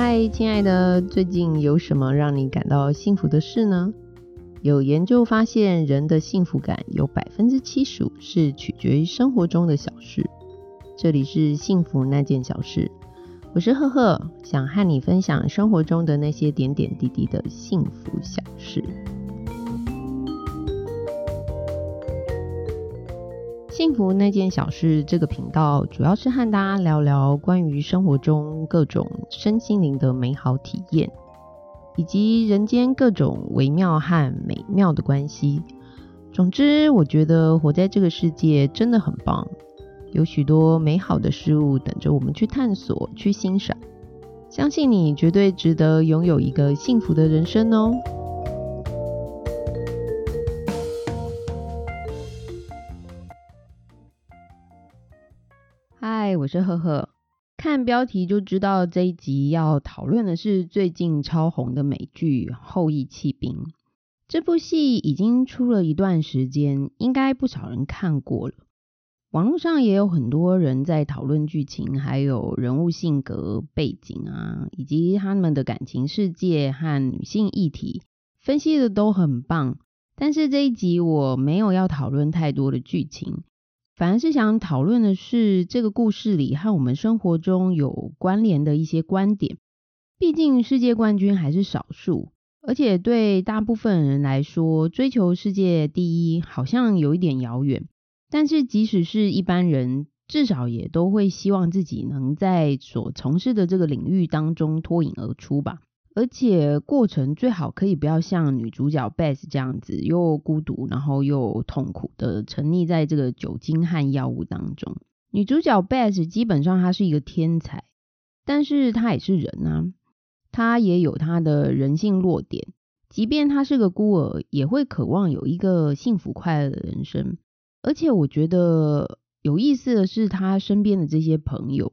嗨，亲爱的，最近有什么让你感到幸福的事呢？有研究发现，人的幸福感有百分之七十五是取决于生活中的小事。这里是幸福那件小事，我是赫赫，想和你分享生活中的那些点点滴滴的幸福小事。幸福那件小事这个频道，主要是和大家聊聊关于生活中各种身心灵的美好体验，以及人间各种微妙和美妙的关系。总之，我觉得活在这个世界真的很棒，有许多美好的事物等着我们去探索、去欣赏。相信你绝对值得拥有一个幸福的人生哦！是赫赫。看标题就知道这一集要讨论的是最近超红的美剧《后羿弃兵》。这部戏已经出了一段时间，应该不少人看过了。网络上也有很多人在讨论剧情，还有人物性格、背景啊，以及他们的感情世界和女性议题，分析的都很棒。但是这一集我没有要讨论太多的剧情。反而是想讨论的是这个故事里和我们生活中有关联的一些观点。毕竟世界冠军还是少数，而且对大部分人来说，追求世界第一好像有一点遥远。但是即使是一般人，至少也都会希望自己能在所从事的这个领域当中脱颖而出吧。而且过程最好可以不要像女主角 Beth 这样子，又孤独，然后又痛苦的沉溺在这个酒精和药物当中。女主角 Beth 基本上她是一个天才，但是她也是人啊，她也有她的人性弱点。即便她是个孤儿，也会渴望有一个幸福快乐的人生。而且我觉得有意思的是，她身边的这些朋友，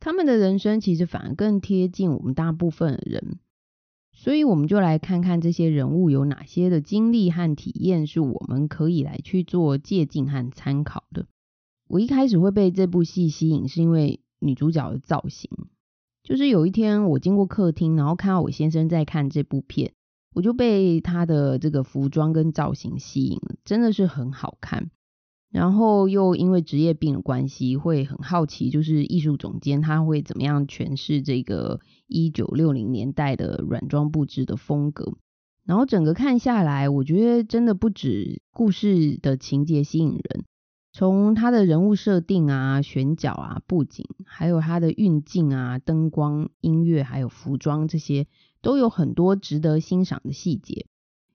他们的人生其实反而更贴近我们大部分的人。所以我们就来看看这些人物有哪些的经历和体验是我们可以来去做借鉴和参考的。我一开始会被这部戏吸引，是因为女主角的造型。就是有一天我经过客厅，然后看到我先生在看这部片，我就被他的这个服装跟造型吸引了，真的是很好看。然后又因为职业病的关系，会很好奇，就是艺术总监他会怎么样诠释这个一九六零年代的软装布置的风格。然后整个看下来，我觉得真的不止故事的情节吸引人，从他的人物设定啊、选角啊、布景，还有他的运镜啊、灯光、音乐，还有服装这些，都有很多值得欣赏的细节。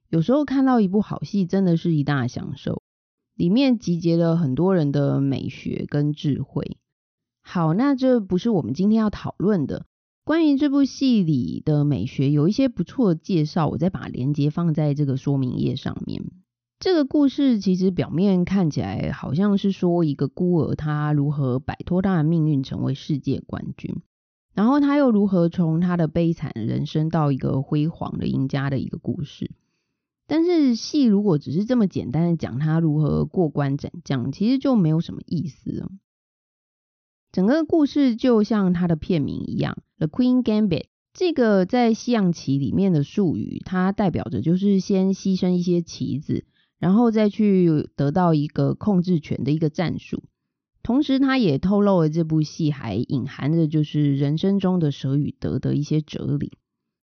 有时候看到一部好戏，真的是一大享受。里面集结了很多人的美学跟智慧。好，那这不是我们今天要讨论的。关于这部戏里的美学，有一些不错的介绍，我再把链接放在这个说明页上面。这个故事其实表面看起来好像是说一个孤儿他如何摆脱他的命运，成为世界冠军，然后他又如何从他的悲惨人生到一个辉煌的赢家的一个故事。但是戏如果只是这么简单的讲他如何过关斩将，其实就没有什么意思了。整个故事就像它的片名一样，《The Queen Gambit》这个在西洋棋里面的术语，它代表着就是先牺牲一些棋子，然后再去得到一个控制权的一个战术。同时，它也透露了这部戏还隐含着就是人生中的舍与得的一些哲理。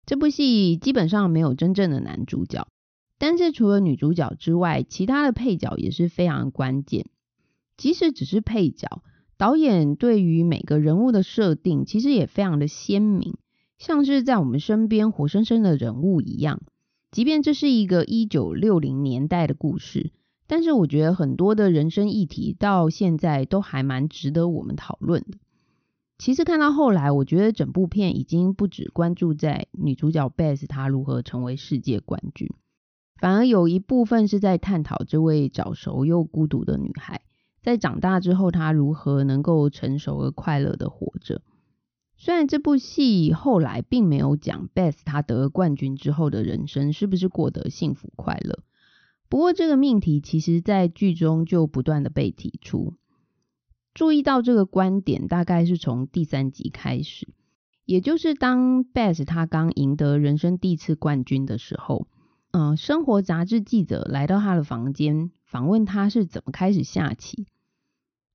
这部戏基本上没有真正的男主角。但是除了女主角之外，其他的配角也是非常关键。即使只是配角，导演对于每个人物的设定其实也非常的鲜明，像是在我们身边活生生的人物一样。即便这是一个一九六零年代的故事，但是我觉得很多的人生议题到现在都还蛮值得我们讨论的。其实看到后来，我觉得整部片已经不只关注在女主角 Beth 她如何成为世界冠军。反而有一部分是在探讨这位早熟又孤独的女孩，在长大之后，她如何能够成熟而快乐的活着。虽然这部戏后来并没有讲 Beth 她得了冠军之后的人生是不是过得幸福快乐，不过这个命题其实在剧中就不断的被提出。注意到这个观点，大概是从第三集开始，也就是当 Beth 他刚赢得人生第一次冠军的时候，嗯，生活杂志记者来到他的房间，访问他是怎么开始下棋。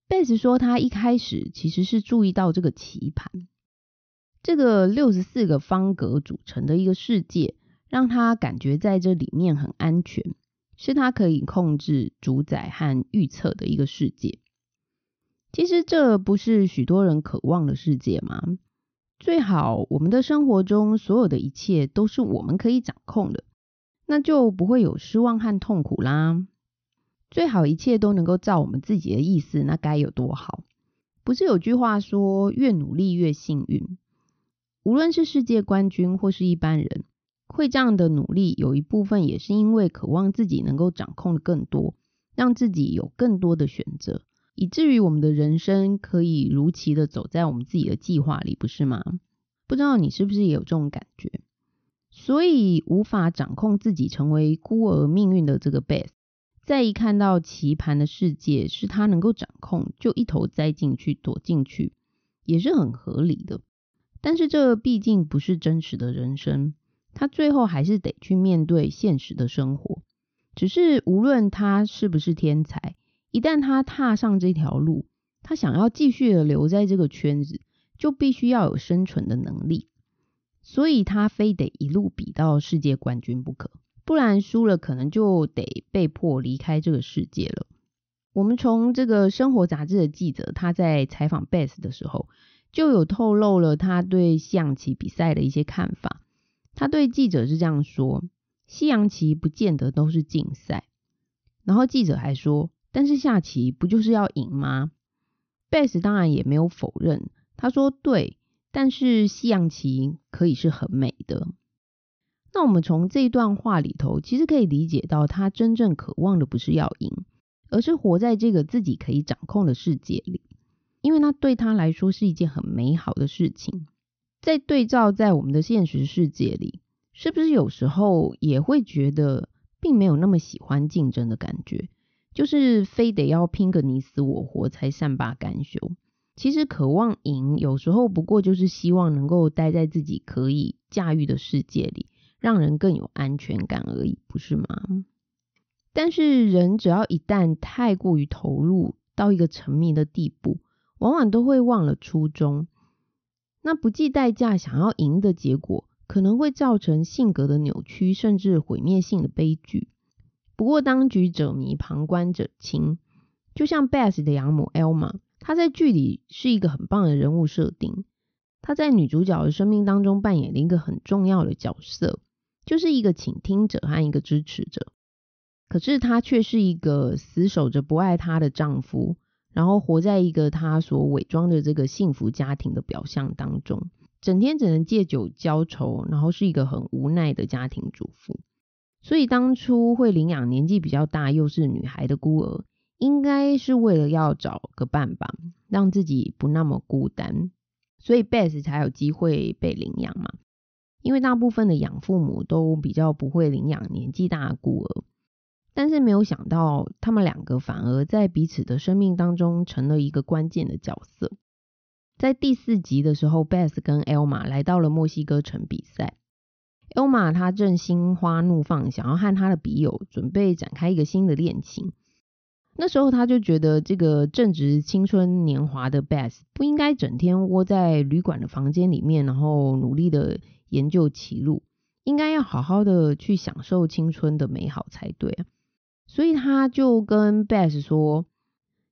贝斯说，他一开始其实是注意到这个棋盘，这个六十四个方格组成的一个世界，让他感觉在这里面很安全，是他可以控制、主宰和预测的一个世界。其实这不是许多人渴望的世界吗？最好我们的生活中所有的一切都是我们可以掌控的，那就不会有失望和痛苦啦。最好一切都能够照我们自己的意思，那该有多好？不是有句话说，越努力越幸运。无论是世界冠军或是一般人，会这样的努力，有一部分也是因为渴望自己能够掌控的更多，让自己有更多的选择。以至于我们的人生可以如期的走在我们自己的计划里，不是吗？不知道你是不是也有这种感觉？所以无法掌控自己成为孤儿命运的这个 Beth，在一看到棋盘的世界是他能够掌控，就一头栽进去躲进去，也是很合理的。但是这毕竟不是真实的人生，他最后还是得去面对现实的生活。只是无论他是不是天才。一旦他踏上这条路，他想要继续的留在这个圈子，就必须要有生存的能力，所以他非得一路比到世界冠军不可，不然输了可能就得被迫离开这个世界了。我们从这个生活杂志的记者他在采访 Beth 的时候，就有透露了他对西洋棋比赛的一些看法。他对记者是这样说：西洋棋不见得都是竞赛。然后记者还说。但是下棋不就是要赢吗？Beth 当然也没有否认，他说：“对，但是西洋棋可以是很美的。”那我们从这段话里头，其实可以理解到，他真正渴望的不是要赢，而是活在这个自己可以掌控的世界里，因为那对他来说是一件很美好的事情。在对照在我们的现实世界里，是不是有时候也会觉得，并没有那么喜欢竞争的感觉？就是非得要拼个你死我活才善罢甘休。其实渴望赢，有时候不过就是希望能够待在自己可以驾驭的世界里，让人更有安全感而已，不是吗？但是人只要一旦太过于投入到一个沉迷的地步，往往都会忘了初衷。那不计代价想要赢的结果，可能会造成性格的扭曲，甚至毁灭性的悲剧。不过，当局者迷，旁观者清。就像 Beth 的养母 Elma，她在剧里是一个很棒的人物设定。她在女主角的生命当中扮演了一个很重要的角色，就是一个倾听者和一个支持者。可是她却是一个死守着不爱她的丈夫，然后活在一个她所伪装的这个幸福家庭的表象当中，整天只能借酒浇愁，然后是一个很无奈的家庭主妇。所以当初会领养年纪比较大又是女孩的孤儿，应该是为了要找个伴吧，让自己不那么孤单，所以 Beth 才有机会被领养嘛。因为大部分的养父母都比较不会领养年纪大的孤儿，但是没有想到他们两个反而在彼此的生命当中成了一个关键的角色。在第四集的时候，Beth 跟 Elma 来到了墨西哥城比赛。欧玛他正心花怒放，想要和他的笔友准备展开一个新的恋情。那时候他就觉得，这个正值青春年华的 Beth 不应该整天窝在旅馆的房间里面，然后努力的研究棋路，应该要好好的去享受青春的美好才对啊。所以他就跟 Beth 说：“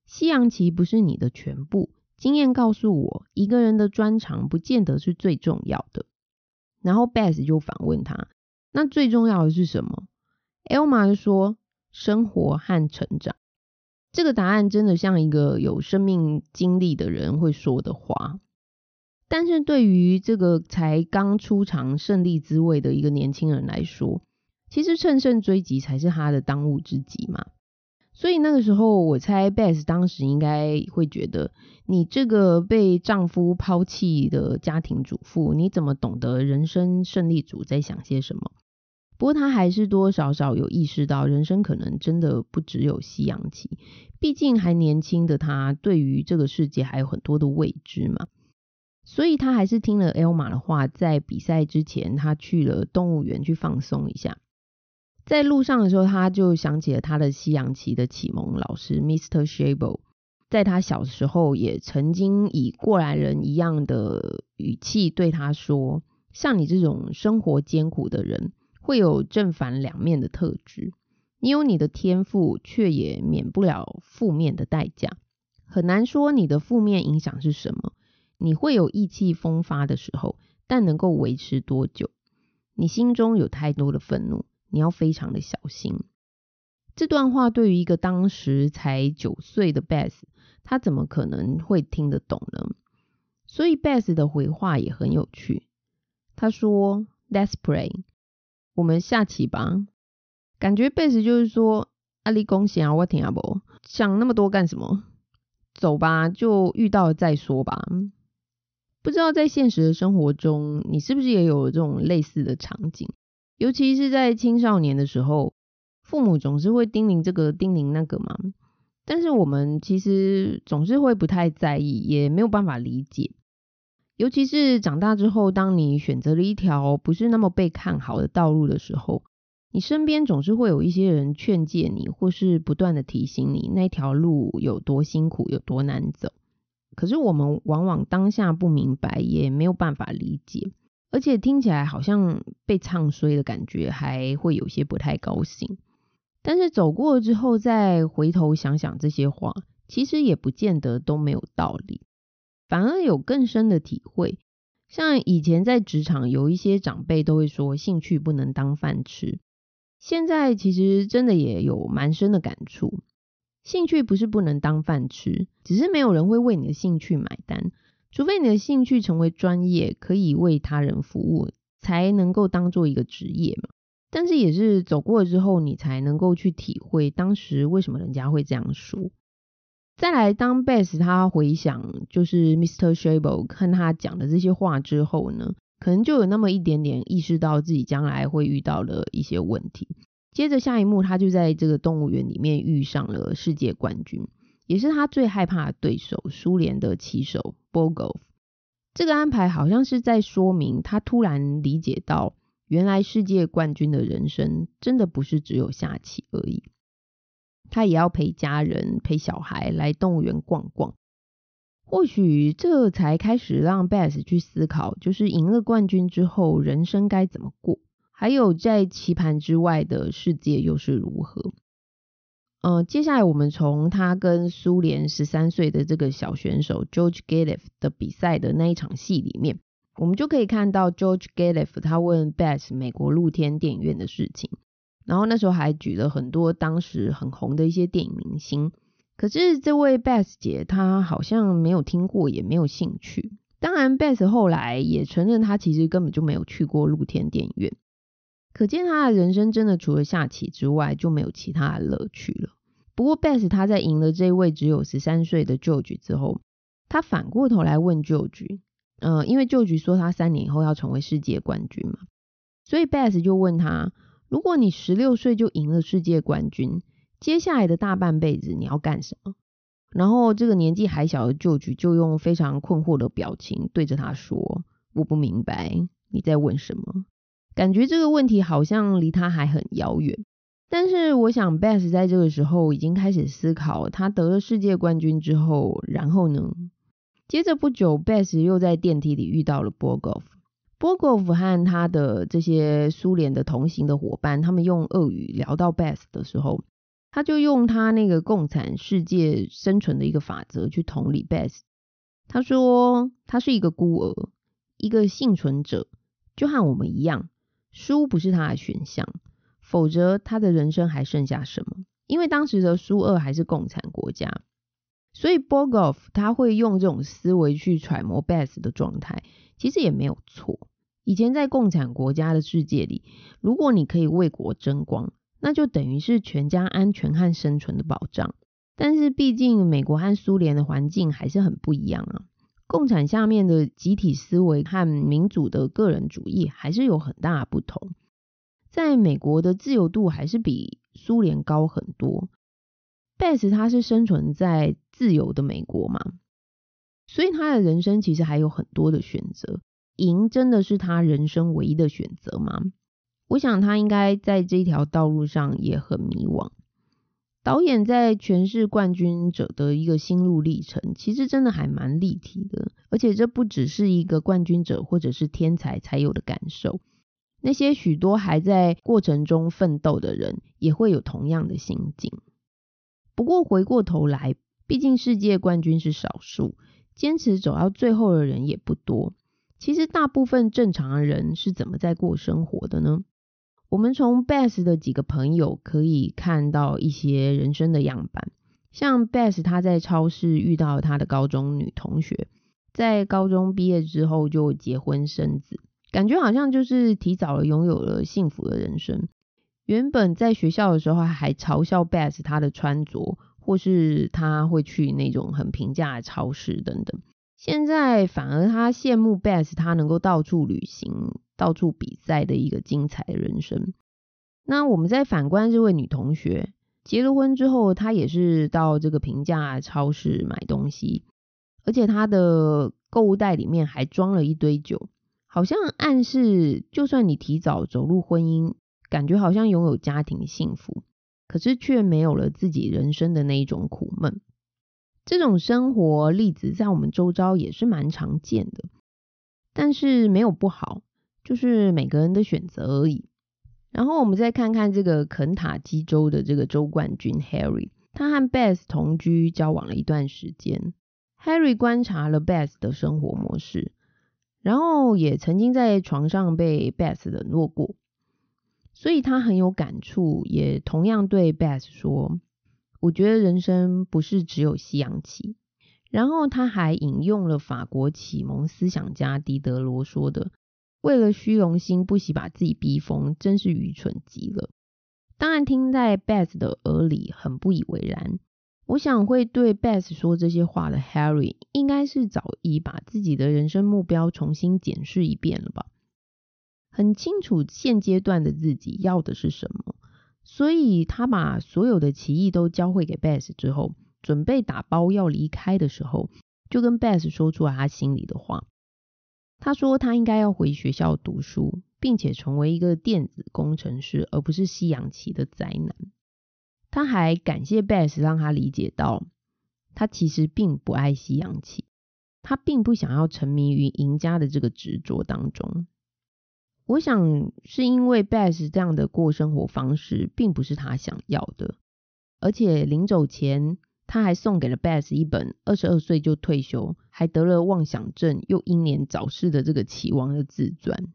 西洋棋不是你的全部，经验告诉我，一个人的专长不见得是最重要的。”然后 Beth 就反问他：“那最重要的是什么？”Elma 就说：“生活和成长。”这个答案真的像一个有生命经历的人会说的话。但是对于这个才刚出尝胜利滋味的一个年轻人来说，其实乘胜追击才是他的当务之急嘛。所以那个时候，我猜 Beth 当时应该会觉得，你这个被丈夫抛弃的家庭主妇，你怎么懂得人生胜利组在想些什么？不过他还是多多少少有意识到，人生可能真的不只有西洋棋，毕竟还年轻的他，对于这个世界还有很多的未知嘛。所以他还是听了 Elma 的话，在比赛之前，他去了动物园去放松一下。在路上的时候，他就想起了他的西洋棋的启蒙老师 Mr. Shable，在他小时候也曾经以过来人一样的语气对他说：“像你这种生活艰苦的人，会有正反两面的特质。你有你的天赋，却也免不了负面的代价。很难说你的负面影响是什么。你会有意气风发的时候，但能够维持多久？你心中有太多的愤怒。”你要非常的小心。这段话对于一个当时才九岁的 Beth，他怎么可能会听得懂呢？所以 Beth 的回话也很有趣。他说：“Let's pray，我们下棋吧。”感觉贝斯就是说：“阿里恭喜啊，我听阿伯，想那么多干什么？走吧，就遇到了再说吧。”不知道在现实的生活中，你是不是也有这种类似的场景？尤其是在青少年的时候，父母总是会叮咛这个叮咛那个嘛，但是我们其实总是会不太在意，也没有办法理解。尤其是长大之后，当你选择了一条不是那么被看好的道路的时候，你身边总是会有一些人劝诫你，或是不断的提醒你那条路有多辛苦、有多难走。可是我们往往当下不明白，也没有办法理解。而且听起来好像被唱衰的感觉，还会有些不太高兴。但是走过之后，再回头想想这些话，其实也不见得都没有道理，反而有更深的体会。像以前在职场，有一些长辈都会说，兴趣不能当饭吃。现在其实真的也有蛮深的感触，兴趣不是不能当饭吃，只是没有人会为你的兴趣买单。除非你的兴趣成为专业，可以为他人服务，才能够当做一个职业嘛。但是也是走过之后，你才能够去体会当时为什么人家会这样说。再来，当 Beth 他回想就是 Mr. Shable 看他讲的这些话之后呢，可能就有那么一点点意识到自己将来会遇到的一些问题。接着下一幕，他就在这个动物园里面遇上了世界冠军。也是他最害怕的对手，苏联的棋手 Bogov。这个安排好像是在说明他突然理解到，原来世界冠军的人生真的不是只有下棋而已。他也要陪家人、陪小孩来动物园逛逛。或许这才开始让 Beth 去思考，就是赢了冠军之后，人生该怎么过？还有在棋盘之外的世界又是如何？呃，接下来我们从他跟苏联十三岁的这个小选手 George g a l e f 的比赛的那一场戏里面，我们就可以看到 George g a l e f 他问 Beth 美国露天电影院的事情，然后那时候还举了很多当时很红的一些电影明星，可是这位 Beth 姐她好像没有听过，也没有兴趣。当然，Beth 后来也承认她其实根本就没有去过露天电影院。可见她的人生真的除了下棋之外就没有其他的乐趣了。不过 Beth 他在赢了这位只有十三岁的 George 之后，他反过头来问 George，呃，因为 George 说他三年以后要成为世界冠军嘛，所以 Beth 就问他：如果你十六岁就赢了世界冠军，接下来的大半辈子你要干什么？然后这个年纪还小的舅舅就用非常困惑的表情对着他说：我不明白你在问什么。感觉这个问题好像离他还很遥远，但是我想 Beth 在这个时候已经开始思考，他得了世界冠军之后，然后呢？接着不久，Beth 又在电梯里遇到了 Bogolf Bogov 和他的这些苏联的同行的伙伴，他们用俄语聊到 Best 的时候，他就用他那个共产世界生存的一个法则去同理 Best。他说，他是一个孤儿，一个幸存者，就和我们一样。输不是他的选项，否则他的人生还剩下什么？因为当时的苏俄还是共产国家，所以 Bogov 他会用这种思维去揣摩 Beth 的状态，其实也没有错。以前在共产国家的世界里，如果你可以为国争光，那就等于是全家安全和生存的保障。但是毕竟美国和苏联的环境还是很不一样啊。共产下面的集体思维和民主的个人主义还是有很大不同。在美国的自由度还是比苏联高很多。Beth 他是生存在自由的美国嘛，所以他的人生其实还有很多的选择。赢真的是他人生唯一的选择吗？我想他应该在这条道路上也很迷惘。导演在诠释冠军者的一个心路历程，其实真的还蛮立体的，而且这不只是一个冠军者或者是天才才有的感受，那些许多还在过程中奋斗的人也会有同样的心境。不过回过头来，毕竟世界冠军是少数，坚持走到最后的人也不多。其实大部分正常的人是怎么在过生活的呢？我们从 Beth 的几个朋友可以看到一些人生的样板，像 Beth 他在超市遇到他的高中女同学，在高中毕业之后就结婚生子，感觉好像就是提早了拥有了幸福的人生。原本在学校的时候还嘲笑 Beth 他的穿着，或是他会去那种很平价的超市等等。现在反而他羡慕 Beth 他能够到处旅行、到处比赛的一个精彩的人生。那我们再反观这位女同学，结了婚之后，她也是到这个平价超市买东西，而且她的购物袋里面还装了一堆酒，好像暗示就算你提早走入婚姻，感觉好像拥有家庭幸福，可是却没有了自己人生的那一种苦闷。这种生活例子在我们周遭也是蛮常见的，但是没有不好，就是每个人的选择而已。然后我们再看看这个肯塔基州的这个州冠军 Harry，他和 Beth 同居交往了一段时间。Harry 观察了 Beth 的生活模式，然后也曾经在床上被 Beth 冷落过，所以他很有感触，也同样对 Beth 说。我觉得人生不是只有夕阳旗。然后他还引用了法国启蒙思想家狄德罗说的：“为了虚荣心不惜把自己逼疯，真是愚蠢极了。”当然，听在 Beth 的耳里很不以为然。我想会对 Beth 说这些话的 Harry，应该是早已把自己的人生目标重新检视一遍了吧？很清楚现阶段的自己要的是什么。所以他把所有的棋艺都教会给 Beth 之后，准备打包要离开的时候，就跟 Beth 说出了他心里的话。他说他应该要回学校读书，并且成为一个电子工程师，而不是西洋棋的宅男。他还感谢 Beth 让他理解到，他其实并不爱西洋棋，他并不想要沉迷于赢家的这个执着当中。我想是因为 Beth 这样的过生活方式并不是他想要的，而且临走前他还送给了 Beth 一本二十二岁就退休，还得了妄想症又英年早逝的这个棋王的自传，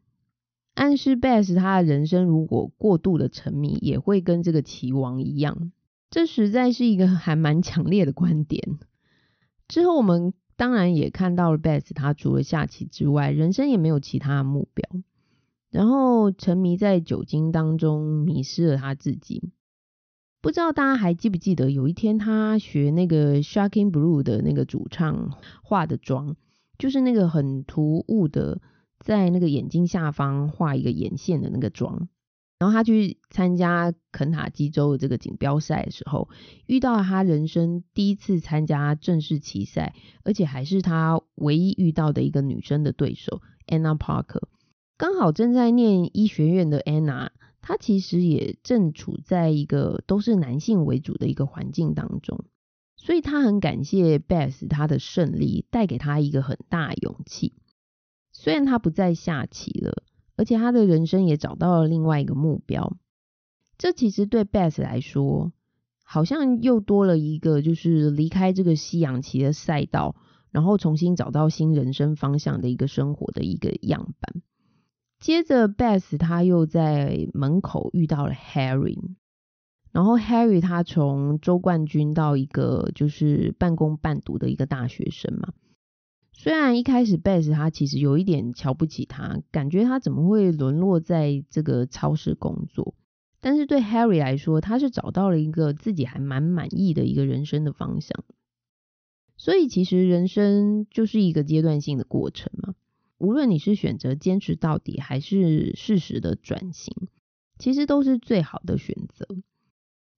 暗示 Beth 他的人生如果过度的沉迷，也会跟这个棋王一样。这实在是一个还蛮强烈的观点。之后我们当然也看到了 Beth 他除了下棋之外，人生也没有其他的目标。然后沉迷在酒精当中，迷失了他自己。不知道大家还记不记得，有一天他学那个 Shocking Blue 的那个主唱化的妆，就是那个很突兀的，在那个眼睛下方画一个眼线的那个妆。然后他去参加肯塔基州的这个锦标赛的时候，遇到他人生第一次参加正式棋赛，而且还是他唯一遇到的一个女生的对手 Anna Parker。刚好正在念医学院的 Anna，她其实也正处在一个都是男性为主的一个环境当中，所以她很感谢 Beth 她的胜利带给她一个很大勇气。虽然她不再下棋了，而且她的人生也找到了另外一个目标，这其实对 Beth 来说，好像又多了一个就是离开这个西洋棋的赛道，然后重新找到新人生方向的一个生活的一个样板。接着，Beth 他又在门口遇到了 Harry，然后 Harry 他从周冠军到一个就是半工半读的一个大学生嘛。虽然一开始 Beth 他其实有一点瞧不起他，感觉他怎么会沦落在这个超市工作，但是对 Harry 来说，他是找到了一个自己还蛮满意的一个人生的方向。所以其实人生就是一个阶段性的过程嘛。无论你是选择坚持到底，还是适时的转型，其实都是最好的选择。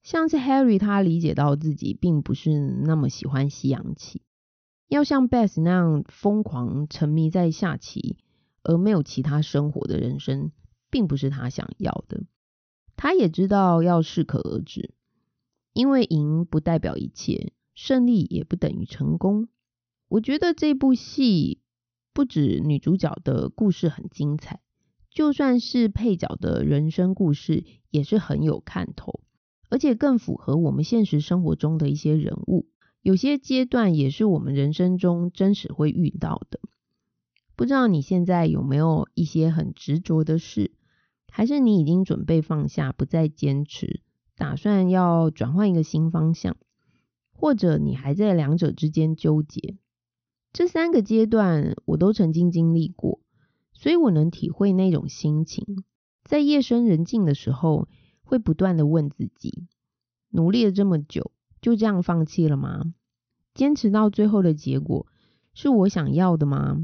像是 Harry，他理解到自己并不是那么喜欢西洋棋，要像 Beth 那样疯狂沉迷在下棋，而没有其他生活的人生，并不是他想要的。他也知道要适可而止，因为赢不代表一切，胜利也不等于成功。我觉得这部戏不止女主角的故事很精彩，就算是配角的人生故事也是很有看头，而且更符合我们现实生活中的一些人物。有些阶段也是我们人生中真实会遇到的。不知道你现在有没有一些很执着的事，还是你已经准备放下，不再坚持，打算要转换一个新方向，或者你还在两者之间纠结？这三个阶段我都曾经经历过，所以我能体会那种心情。在夜深人静的时候，会不断的问自己：努力了这么久。就这样放弃了吗？坚持到最后的结果是我想要的吗？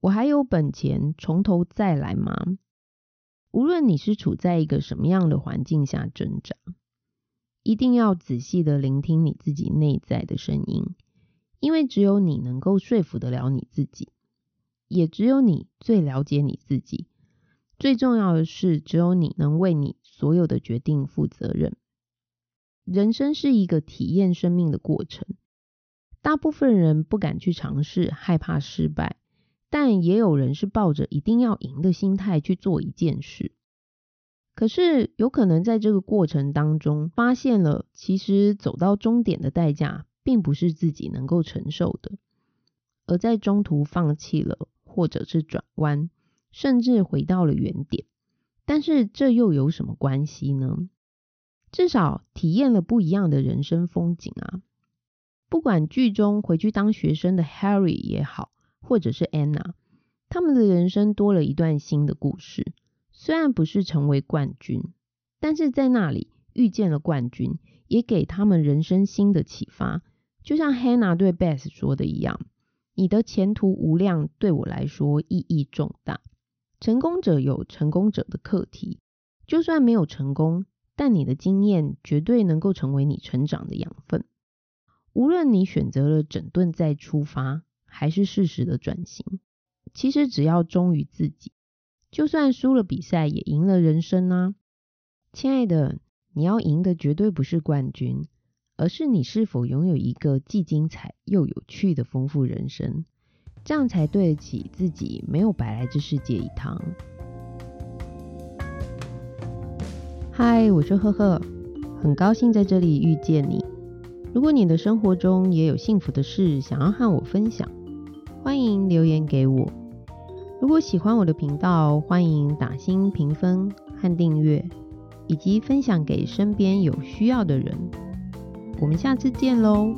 我还有本钱从头再来吗？无论你是处在一个什么样的环境下挣扎，一定要仔细的聆听你自己内在的声音，因为只有你能够说服得了你自己，也只有你最了解你自己。最重要的是，只有你能为你所有的决定负责任。人生是一个体验生命的过程，大部分人不敢去尝试，害怕失败，但也有人是抱着一定要赢的心态去做一件事。可是有可能在这个过程当中，发现了其实走到终点的代价并不是自己能够承受的，而在中途放弃了，或者是转弯，甚至回到了原点。但是这又有什么关系呢？至少体验了不一样的人生风景啊！不管剧中回去当学生的 Harry 也好，或者是 Anna，他们的人生多了一段新的故事。虽然不是成为冠军，但是在那里遇见了冠军，也给他们人生新的启发。就像 Hannah 对 Beth 说的一样：“你的前途无量，对我来说意义重大。成功者有成功者的课题，就算没有成功。”但你的经验绝对能够成为你成长的养分。无论你选择了整顿再出发，还是适时的转型，其实只要忠于自己，就算输了比赛，也赢了人生啊！亲爱的，你要赢的绝对不是冠军，而是你是否拥有一个既精彩又有趣的丰富人生，这样才对得起自己没有白来这世界一趟。嗨，我是赫赫，很高兴在这里遇见你。如果你的生活中也有幸福的事想要和我分享，欢迎留言给我。如果喜欢我的频道，欢迎打新评分和订阅，以及分享给身边有需要的人。我们下次见喽！